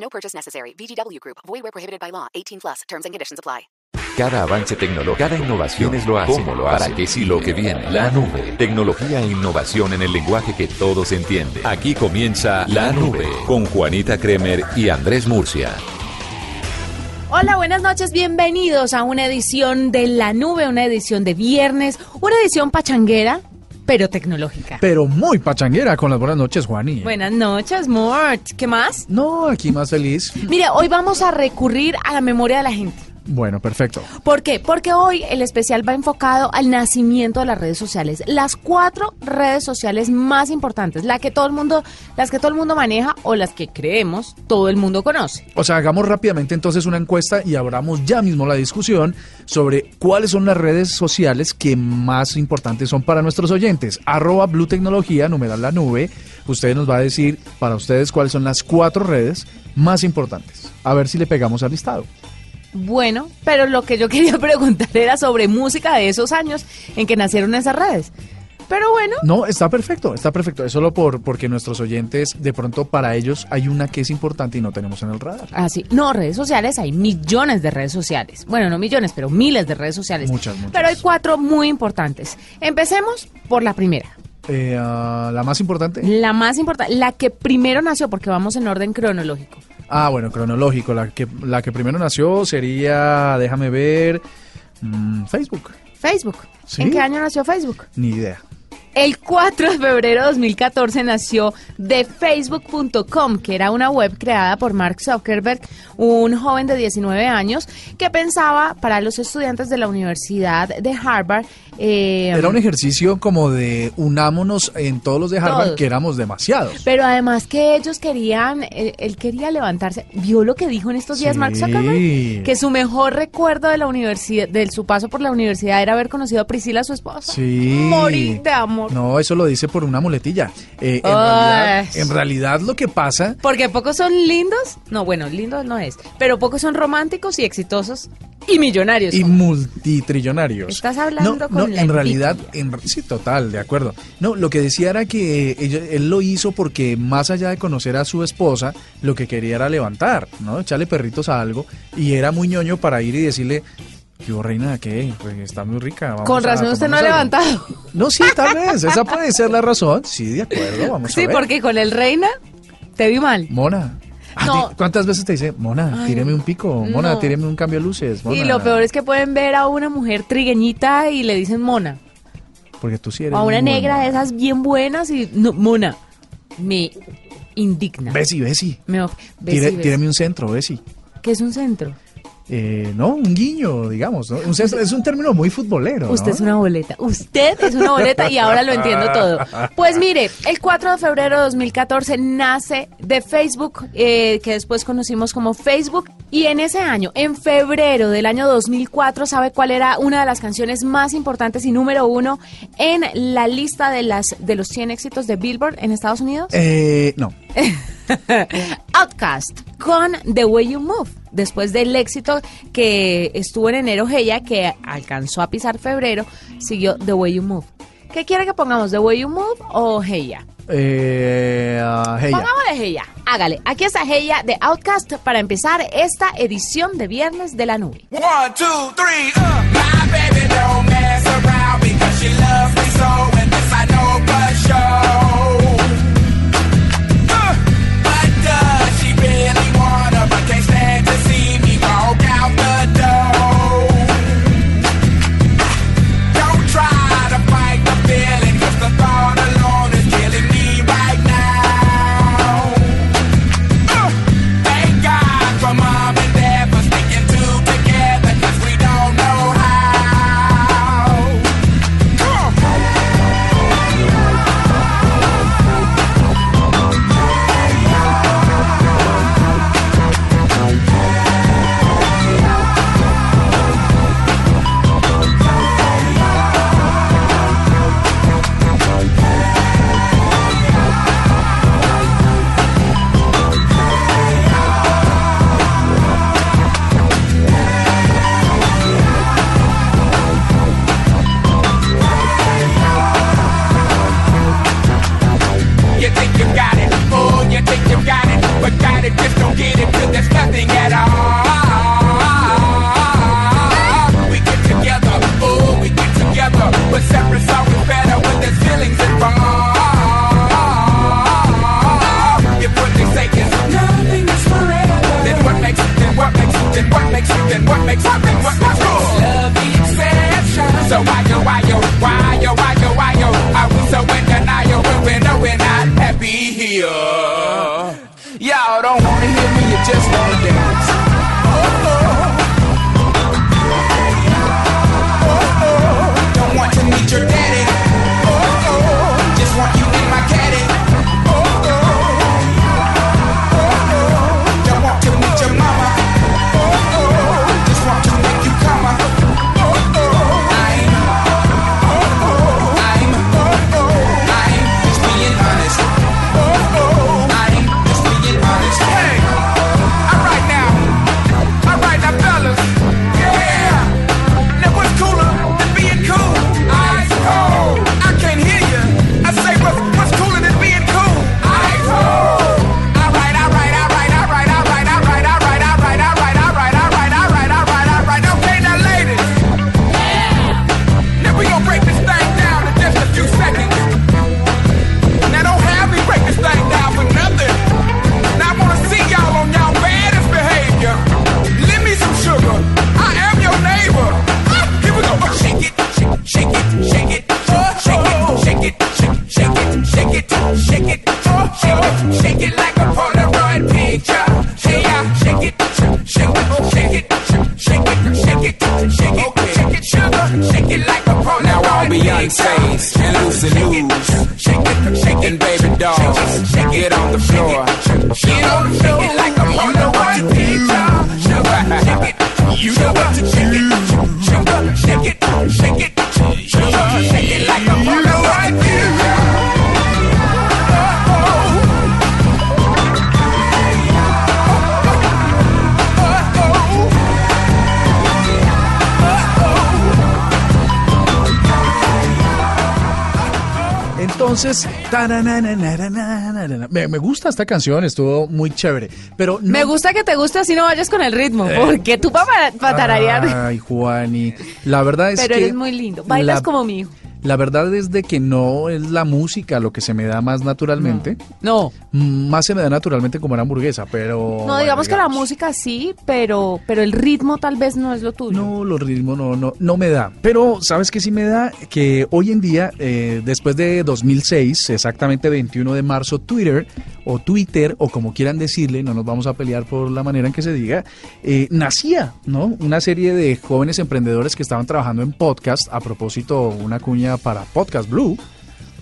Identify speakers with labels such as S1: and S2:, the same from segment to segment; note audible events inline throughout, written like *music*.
S1: No purchase necessary. VGW Group. Void where prohibited by law. 18 plus. Terms and conditions apply.
S2: Cada avance tecnológico, cada innovación es lo hace. ¿Cómo lo hace? ¿Para qué sí lo que viene? La nube. Tecnología e innovación en el lenguaje que todos entienden. Aquí comienza La Nube con Juanita Kremer y Andrés Murcia.
S3: Hola, buenas noches, bienvenidos a una edición de La Nube, una edición de viernes, una edición pachanguera, pero tecnológica.
S4: Pero muy pachanguera con las buenas noches, Juani.
S3: Buenas noches, Mort. ¿Qué más?
S4: No, aquí más feliz.
S3: Mire, hoy vamos a recurrir a la memoria de la gente.
S4: Bueno, perfecto.
S3: ¿Por qué? Porque hoy el especial va enfocado al nacimiento de las redes sociales. Las cuatro redes sociales más importantes, la que todo el mundo, las que todo el mundo maneja o las que creemos todo el mundo conoce.
S4: O sea, hagamos rápidamente entonces una encuesta y abramos ya mismo la discusión sobre cuáles son las redes sociales que más importantes son para nuestros oyentes. Arroba Blue Tecnología, numeral la nube. Usted nos va a decir para ustedes cuáles son las cuatro redes más importantes. A ver si le pegamos al listado.
S3: Bueno, pero lo que yo *laughs* quería preguntar era sobre música de esos años en que nacieron esas redes. Pero bueno.
S4: No, está perfecto, está perfecto. Es solo por, porque nuestros oyentes, de pronto para ellos hay una que es importante y no tenemos en el radar.
S3: Ah, sí. No, redes sociales, hay millones de redes sociales. Bueno, no millones, pero miles de redes sociales.
S4: Muchas, muchas.
S3: Pero hay cuatro muy importantes. Empecemos por la primera.
S4: Eh, ah, ¿La más importante?
S3: La más importante, la que primero nació, porque vamos en orden cronológico.
S4: Ah, bueno, cronológico. La que, la que primero nació sería, déjame ver, mm, Facebook.
S3: Facebook.
S4: ¿Sí?
S3: ¿En qué año nació Facebook?
S4: Ni idea.
S3: El 4 de febrero de 2014 nació TheFacebook.com, que era una web creada por Mark Zuckerberg, un joven de 19 años que pensaba para los estudiantes de la Universidad de Harvard. eh,
S4: Era un ejercicio como de unámonos en todos los de Harvard,
S3: Todos.
S4: que éramos demasiados.
S3: Pero además que ellos querían, él, él quería levantarse. ¿Vio lo que dijo en estos días
S4: Sí.
S3: Mark Zuckerberg? Que su mejor recuerdo de la universidad, de su paso por la universidad era haber conocido a Priscila, su esposa.
S4: Sí.
S3: Morir de amor.
S4: No, eso lo dice por una muletilla. Eh, en, realidad, en realidad lo que pasa
S3: Porque pocos son lindos, no, bueno, lindos no es, pero pocos son románticos y exitosos y millonarios.
S4: y multitrillonarios.
S3: Estás hablando
S4: no,
S3: con
S4: no,
S3: la
S4: en realidad, en, sí, total, de acuerdo. No, lo que decía era que él lo hizo porque más allá de conocer a su esposa, lo que quería era levantar, ¿no? Echarle perritos a algo y era muy ñoño para ir y decirle, ¿qué hubo, reina? ¿Qué? Pues está muy rica. vamos
S3: Con
S4: a
S3: razón usted no ha
S4: tomarnos algo".
S3: levantado.
S4: No, sí, tal vez, esa puede ser la razón. Sí, de acuerdo, vamos a
S3: Sí,
S4: ver.
S3: porque con el reina te vi mal.
S4: Mona. Ah,
S3: No.
S4: ¿Cuántas veces te dice, Mona, tíreme un pico, Mona,
S3: no.
S4: tíreme un cambio de luces? Mona"?
S3: Y lo peor es que pueden ver a una mujer trigueñita y le dicen mona.
S4: Porque tú sí
S3: O
S4: eres
S3: a una negra de esas bien buenas y no, mona. Me indigna.
S4: Besi, Besi.
S3: Me of-
S4: Tire-
S3: Besi.
S4: Tíreme un centro, Besi.
S3: ¿Qué es un centro?
S4: Eh, no, un guiño, digamos. es un término muy futbolero. ¿no?
S3: Usted es una boleta. Usted es una boleta y ahora lo entiendo todo. Pues mire, el 4 de febrero de 2014 nace de Facebook, eh, que después conocimos como Facebook. Y en ese año, en febrero del año 2004, ¿sabe cuál era una de las canciones más importantes y número uno en la lista de, las, de los 100 éxitos de Billboard en Estados Unidos?
S4: Eh, no. *laughs* *laughs*
S3: Outcast con The Way You Move. Después del éxito que estuvo en enero Heya, que alcanzó a pisar febrero, siguió The Way You Move. ¿Qué quiere que pongamos? ¿The Way You Move o Heya?
S4: Eh, ah, Heya.
S3: Pongámosle Heya. Hágale. Aquí está Heya de Outcast para empezar esta edición de Viernes de la Nube.
S5: One, two, three, uh. My baby don't mess around because she loves me so, and this I know for sure.
S4: Entonces, me, me gusta esta canción, estuvo muy chévere. Pero no-
S3: Me gusta que te guste así no vayas con el ritmo, porque tú para, para tararear.
S4: Ay, Juani. La verdad es
S3: Pero
S4: que.
S3: eres muy lindo. Bailas
S4: la-
S3: como mi hijo.
S4: La verdad es de que no es la música lo que se me da más naturalmente.
S3: No,
S4: Mm, Más se me da naturalmente como una hamburguesa, pero.
S3: no, digamos que la música sí, pero, pero el ritmo tal vez no es lo tuyo.
S4: No, los ritmos no, no, no me da. Pero, ¿sabes qué sí me da? Que hoy en día, eh, después de 2006, exactamente 21 de marzo, Twitter, o Twitter, o como quieran decirle, no nos vamos a pelear por la manera en que se diga, eh, nacía, ¿no? Una serie de jóvenes emprendedores que estaban trabajando en podcast, a propósito, una cuña para Podcast Blue.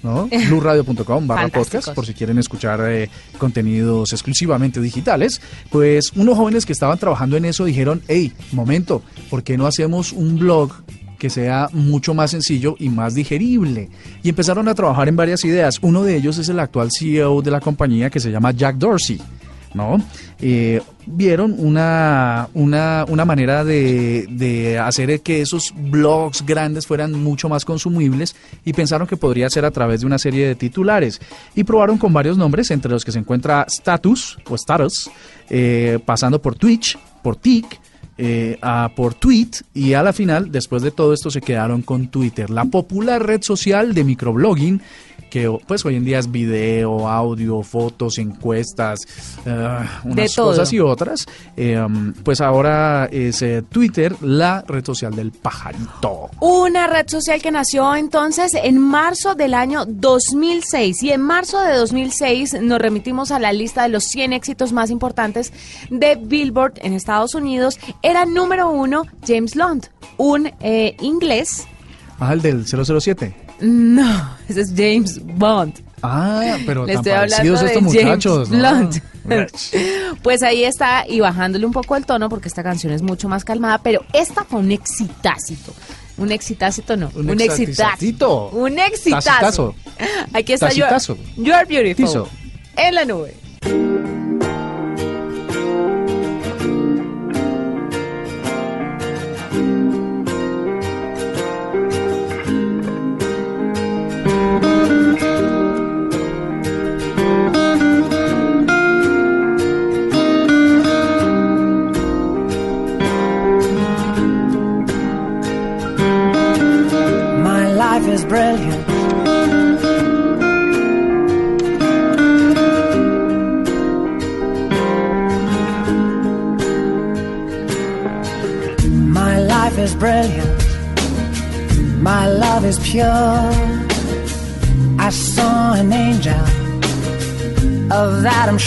S4: ¿no? *laughs* blueradio.com barra podcast por si quieren escuchar eh, contenidos exclusivamente digitales pues unos jóvenes que estaban trabajando en eso dijeron hey momento ¿por qué no hacemos un blog que sea mucho más sencillo y más digerible y empezaron a trabajar en varias ideas uno de ellos es el actual CEO de la compañía que se llama Jack Dorsey ¿no? Eh, vieron una, una, una manera de, de hacer que esos blogs grandes fueran mucho más consumibles y pensaron que podría ser a través de una serie de titulares. Y probaron con varios nombres, entre los que se encuentra Status o Status, eh, pasando por Twitch, por Tik, eh, a- por tweet y a la final, después de todo esto, se quedaron con Twitter, la popular red social de microblogging que pues hoy en día es video, audio, fotos, encuestas, eh, unas cosas y otras. Eh, pues ahora es eh, Twitter la red social del pajarito.
S3: Una red social que nació entonces en marzo del año 2006 y en marzo de 2006 nos remitimos a la lista de los 100 éxitos más importantes de Billboard en Estados Unidos. Era número uno James Blunt, un eh, inglés.
S4: Ah, el del 007.
S3: No, ese es James Bond.
S4: Ah, pero
S3: Le
S4: tan
S3: estoy hablando
S4: parecidos
S3: de
S4: estos muchachos.
S3: James
S4: ¿no?
S3: Pues ahí está, y bajándole un poco el tono, porque esta canción es mucho más calmada, pero esta fue un exitácito. Un exitácito no,
S4: Un
S3: un, exitazo.
S4: exitacito.
S3: Un exitazo.
S4: Tacitazo.
S3: Aquí está You Are,
S4: Tacitazo.
S3: You Are Beautiful.
S4: Tizo.
S3: En la nube.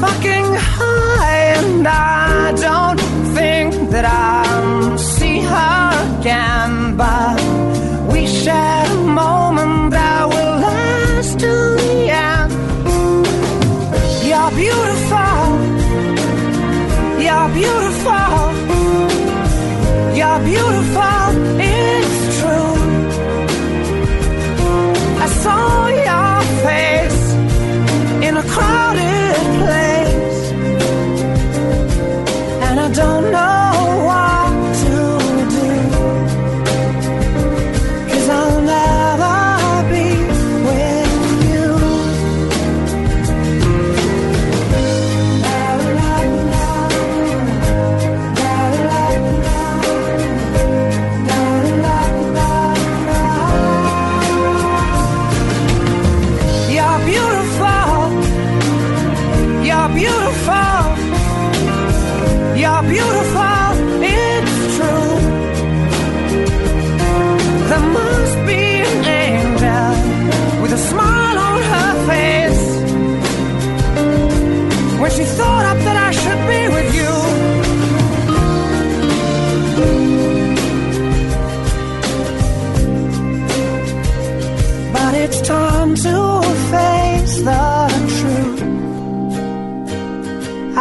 S6: fucking high, and I don't think that I'll see her again. But we shared a moment that will last to the end. You're beautiful. You're beautiful. You're beautiful.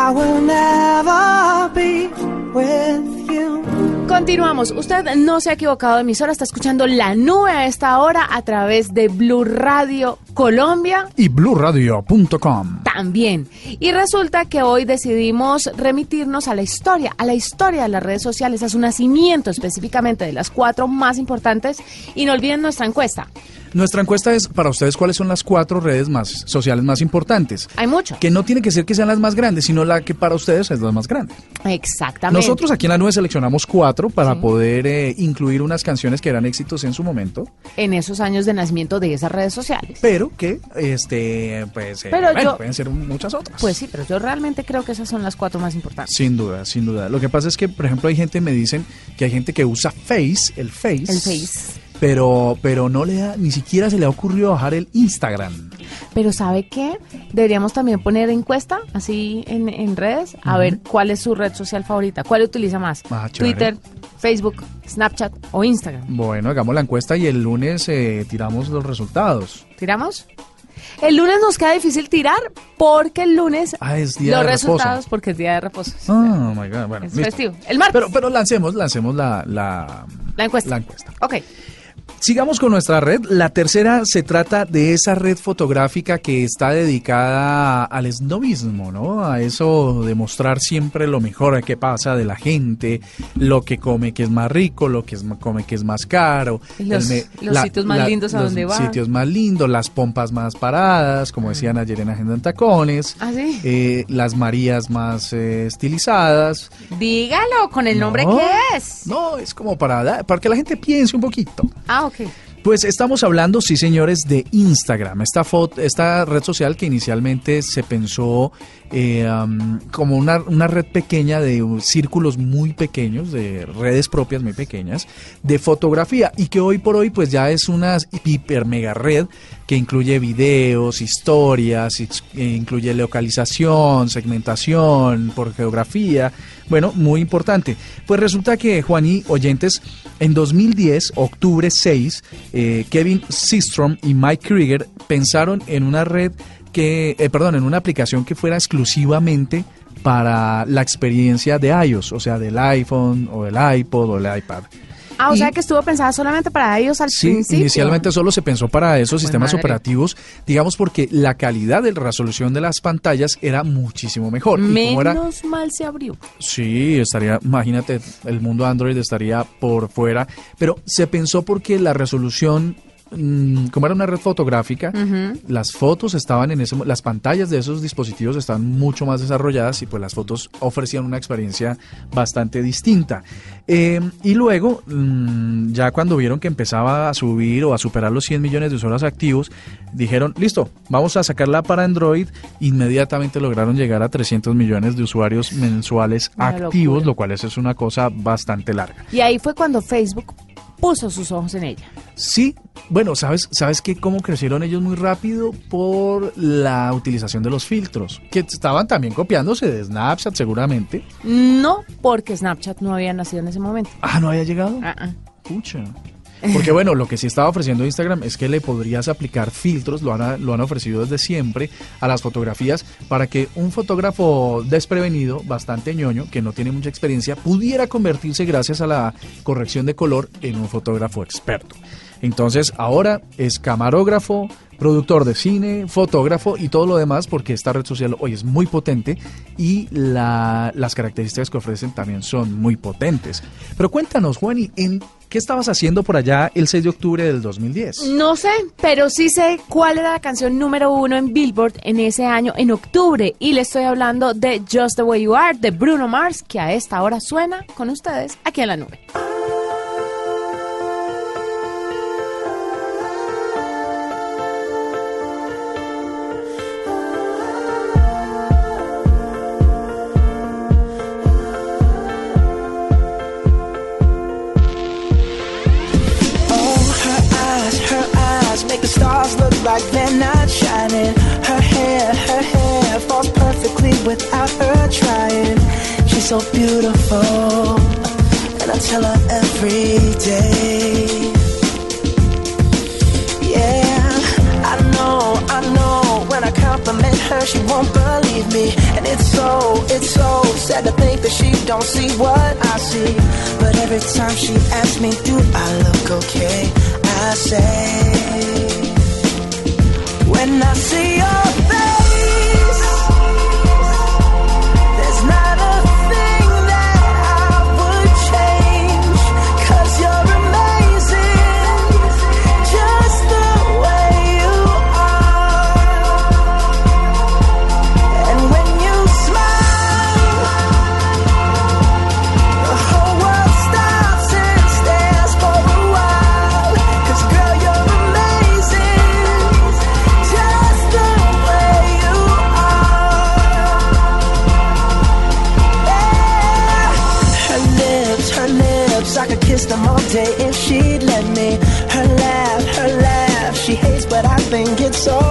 S6: I
S7: will never be with you.
S3: Continuamos. Usted no se ha equivocado de emisora, está escuchando la nube a esta hora a través de Blue Radio Colombia
S4: Y bluradio.com.
S3: también. Y resulta que hoy decidimos remitirnos a la historia, a la historia de las redes sociales, a su nacimiento específicamente de las cuatro más importantes. Y no olviden nuestra encuesta.
S4: Nuestra encuesta es para ustedes cuáles son las cuatro redes más sociales más importantes.
S3: Hay mucho.
S4: Que no tiene que ser que sean las más grandes, sino la que para ustedes es la más grande.
S3: Exactamente.
S4: Nosotros aquí en la nube seleccionamos cuatro para poder eh, incluir unas canciones que eran éxitos en su momento,
S3: En esos años de nacimiento de esas redes sociales.
S4: pero que este pues eh,
S3: Pero
S4: bueno,
S3: yo-
S4: pueden ser muchas otras.
S3: Pues sí, pero yo realmente creo que esas son las cuatro más importantes.
S4: Sin duda, sin duda. Lo que pasa es que, por ejemplo, hay gente, me dicen que hay gente que usa Face, el Face.
S3: El Face.
S4: Pero, pero no le da, ni siquiera se le ha ocurrido bajar el Instagram.
S3: Pero ¿sabe qué? Deberíamos también poner encuesta así en, en redes a ver cuál es su red social favorita, cuál utiliza más.
S4: Ah.
S3: Twitter, Facebook, Snapchat o Instagram.
S4: Bueno, hagamos la encuesta y el lunes eh, tiramos los resultados.
S3: ¿Tiramos? El lunes nos queda difícil tirar porque el lunes
S4: Ah, es día
S3: los
S4: de reposo.
S3: resultados porque es día de reposo.
S4: Oh, my God. Bueno,
S3: Es
S4: listo.
S3: festivo. El martes.
S4: Pero, pero lancemos, lancemos la, la,
S3: la encuesta.
S4: la encuesta.
S3: Ok.
S4: Sigamos con nuestra red. La tercera se trata de esa red fotográfica que está dedicada al snobismo, ¿no? A eso de mostrar siempre lo mejor que pasa de la gente, lo que come que es más rico, lo que es, come que es más caro.
S3: Los- los sitios más lindos a
S4: los
S3: donde van.
S4: sitios más lindos, las pompas más paradas, como decían ayer en Agenda en Tacones.
S3: ¿Ah, sí?
S4: eh, las Marías más eh, estilizadas.
S3: Dígalo con el nombre
S4: No,
S3: que es.
S4: No, es como para, dar- para que la gente piense un poquito.
S3: Ah,
S4: Pues estamos hablando, sí señores, de Instagram, esta, foto, esta red social que inicialmente se pensó eh, como una, una red pequeña de círculos muy pequeños, de redes propias muy pequeñas, de fotografía y que hoy por hoy pues ya es una hiper mega red que incluye videos, historias, eh, incluye localización, segmentación por geografía, bueno, muy importante. Pues resulta que Juan y oyentes, en 2010, octubre 6, eh, Kevin Systrom y Mike Krieger pensaron en una red que, eh, perdón, en una aplicación que fuera exclusivamente para la experiencia de iOS, o sea, del iPhone o del iPod o del iPad.
S3: Ah, o
S4: Y-
S3: sea que estuvo pensada solamente para ellos al
S4: Sí,
S3: principio.
S4: inicialmente solo se pensó para esos sistemas
S3: madre.
S4: operativos, digamos porque la calidad de resolución de las pantallas era muchísimo mejor. Y como era,
S3: Menos mal se abrió.
S4: Sí, estaría, imagínate, el mundo Android estaría por fuera, pero se pensó porque la resolución, mm, como era una red fotográfica, las fotos estaban en ese, las pantallas de esos dispositivos estaban mucho más desarrolladas y pues las fotos ofrecían una experiencia bastante distinta. Eh, y luego, mm, ya cuando vieron que empezaba a subir o a superar los 100 millones de usuarios activos, dijeron, listo, vamos a sacarla para Android. Inmediatamente lograron llegar a 300 millones de usuarios mensuales
S3: Una
S4: activos,
S3: locura.
S4: lo cual es una cosa bastante larga.
S3: Y ahí fue cuando Facebook puso sus ojos en ella.
S4: Sí, bueno, ¿sabes, sabes que cómo crecieron ellos muy rápido? Por la utilización de los filtros, que estaban también copiándose de Snapchat seguramente.
S3: No porque Snapchat no había nacido en ese momento.
S4: Ah, ¿no había llegado?
S3: Ah.
S4: Pucha. Porque bueno, lo que sí estaba ofreciendo Instagram es que le podrías aplicar filtros, lo han, lo han ofrecido desde siempre a las fotografías para que un fotógrafo desprevenido, bastante ñoño, que no tiene mucha experiencia, pudiera convertirse gracias a la corrección de color en un fotógrafo experto. Entonces ahora es camarógrafo, productor de cine, fotógrafo y todo lo demás porque esta red social hoy es muy potente y la- las características que ofrecen también son muy potentes. Pero cuéntanos, Juani, ¿en qué estabas haciendo por allá el 6 de octubre del 2010?
S3: No sé, pero sí sé cuál era la canción número uno en Billboard en ese año, en octubre. Y le estoy hablando de Just the Way You Are, de Bruno Mars, que a esta hora suena con ustedes aquí en la nube.
S7: Don't see what I see. But every time she asks me, do I look okay? I say, when I see your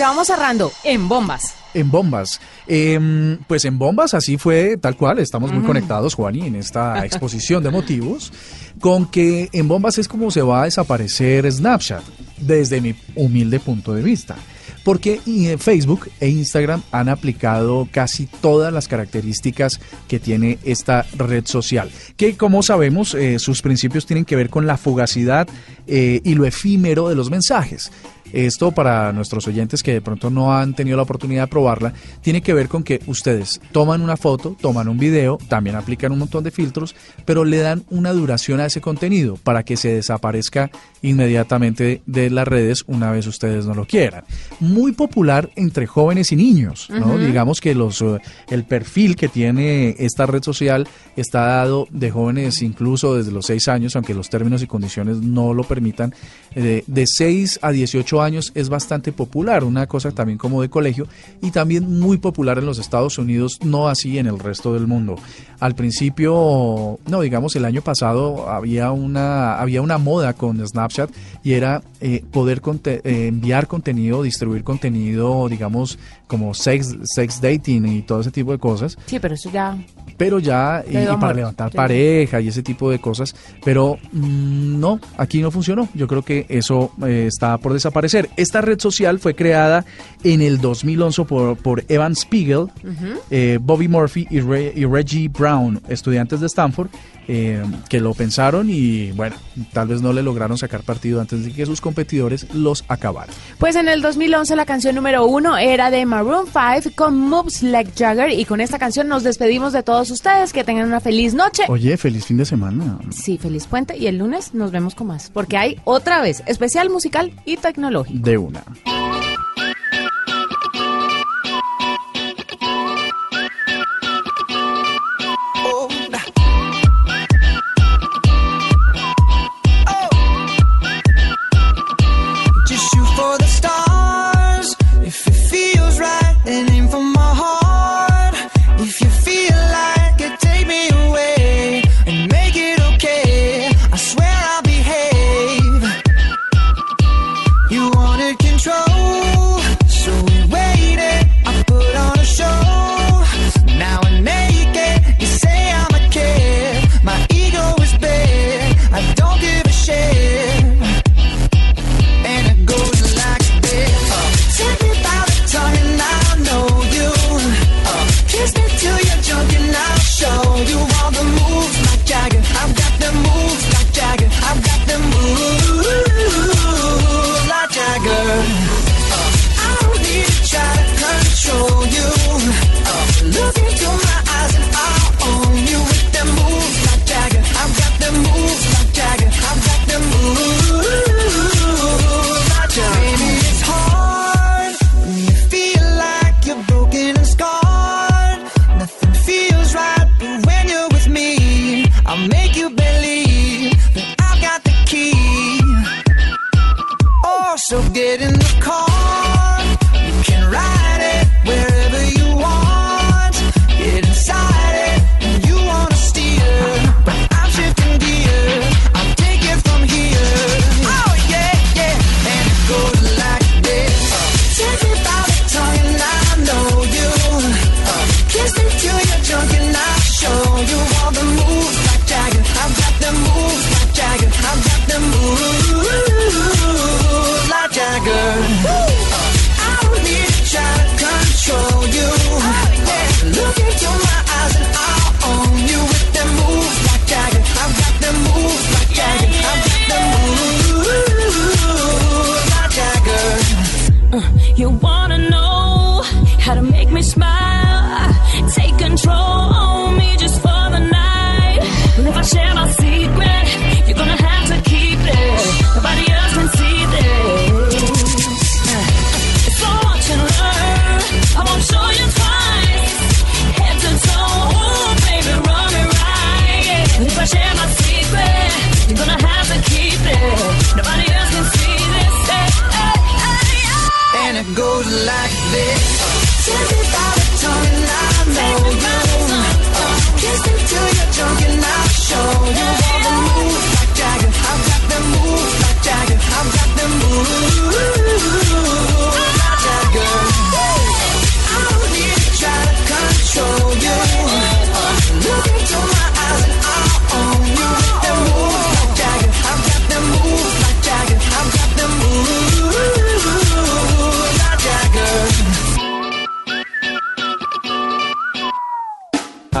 S3: ya vamos cerrando en bombas.
S4: En bombas. Em, pues en bombas así fue tal cual. Estamos muy conectados, Juani, en esta exposición de motivos. Con que en bombas es como se va a desaparecer Snapchat, desde mi humilde punto de vista. Porque eh, Facebook e Instagram han aplicado casi todas las características que tiene esta red social. Que como sabemos, eh, sus principios tienen que ver con la fugacidad eh, y lo efímero de los mensajes. Esto para nuestros oyentes que de pronto no han tenido la oportunidad de probarla, tiene que ver con que ustedes toman una foto, toman un video, también aplican un montón de filtros, pero le dan una duración a ese contenido para que se desaparezca inmediatamente de las redes una vez ustedes no lo quieran. Muy popular entre jóvenes y niños, ¿no? Digamos que los eh, el perfil que tiene esta red social está dado de jóvenes incluso desde los 6 años, aunque los términos y condiciones no lo permitan, eh, de 6 a 18 años es bastante popular, una cosa también como de colegio y también muy popular en los Estados Unidos, no así en el resto del mundo. Al principio, no, digamos el año pasado había una había una moda con Snapchat y era eh, poder conte- eh, enviar contenido, distribuir contenido, digamos como sex sex dating y todo ese tipo de cosas
S3: Sí, pero eso ya.
S4: pero ya y, y para levantar
S3: ya.
S4: pareja y ese tipo de cosas, pero mm, no, aquí no funcionó. Yo creo que eso eh, está por desaparecer. Esta red social fue creada en el 2011 por, por Evan Spiegel, eh, Bobby Murphy y, Re- y Reggie Brown, estudiantes de Stanford, eh, que lo pensaron y bueno, tal vez no le lograron sacar partido antes de que sus competidores los acabaran.
S3: Pues en el 2011 la canción número uno era de Maroon 5 con Moves Like Jagger y con esta canción nos despedimos de todos ustedes. Que tengan una feliz noche.
S4: Oye, feliz fin de semana.
S3: Sí, feliz puente y el lunes nos vemos con más porque hay otra vez especial musical y tecnológico.
S4: De una.